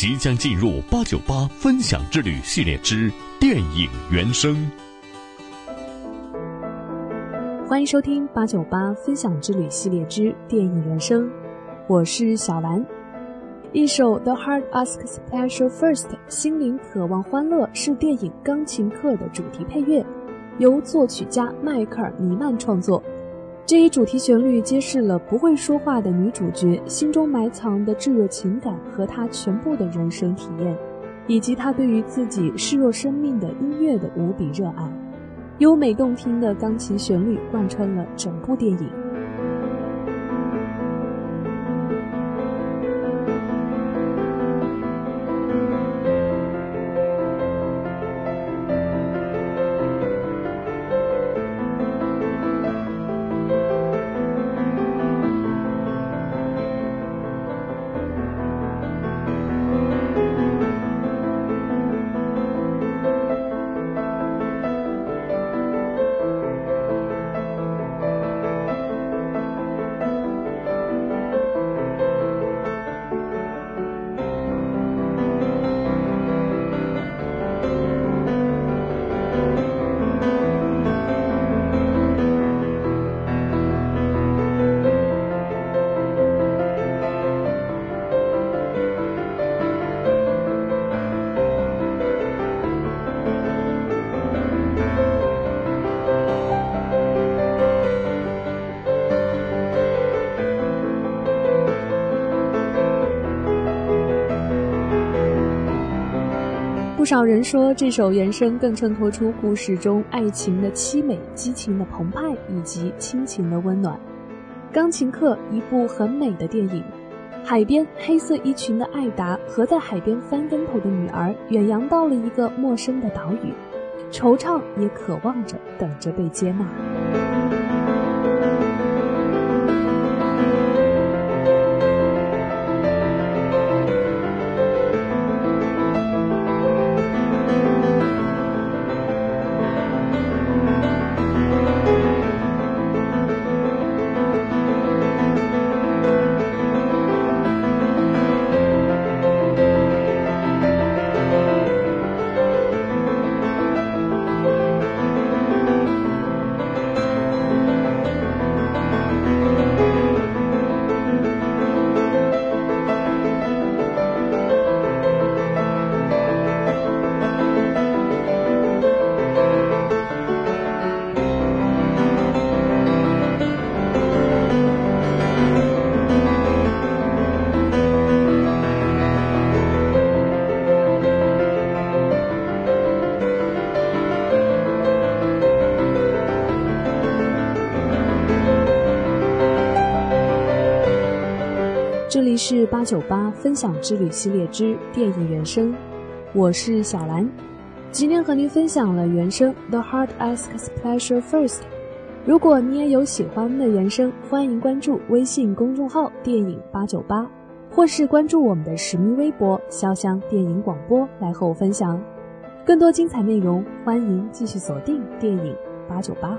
即将进入八九八分享之旅系列之电影原声。欢迎收听八九八分享之旅系列之电影原声，我是小兰。一首《The Heart Asks Pleasure First》心灵渴望欢乐是电影《钢琴课》的主题配乐，由作曲家迈克尔·尼曼创作。这一主题旋律揭示了不会说话的女主角心中埋藏的炙热情感和她全部的人生体验，以及她对于自己视若生命的音乐的无比热爱。优美动听的钢琴旋律贯穿了整部电影。不少人说，这首原声更衬托出故事中爱情的凄美、激情的澎湃以及亲情的温暖。《钢琴课》一部很美的电影，海边黑色衣裙的艾达和在海边翻跟头的女儿远洋到了一个陌生的岛屿，惆怅也渴望着等着被接纳。是八九八分享之旅系列之电影原声，我是小兰，今天和您分享了原声《The Heart Asks Pleasure First》。如果你也有喜欢的原声，欢迎关注微信公众号“电影八九八”，或是关注我们的实名微博“潇湘电影广播”来和我分享更多精彩内容。欢迎继续锁定电影八九八。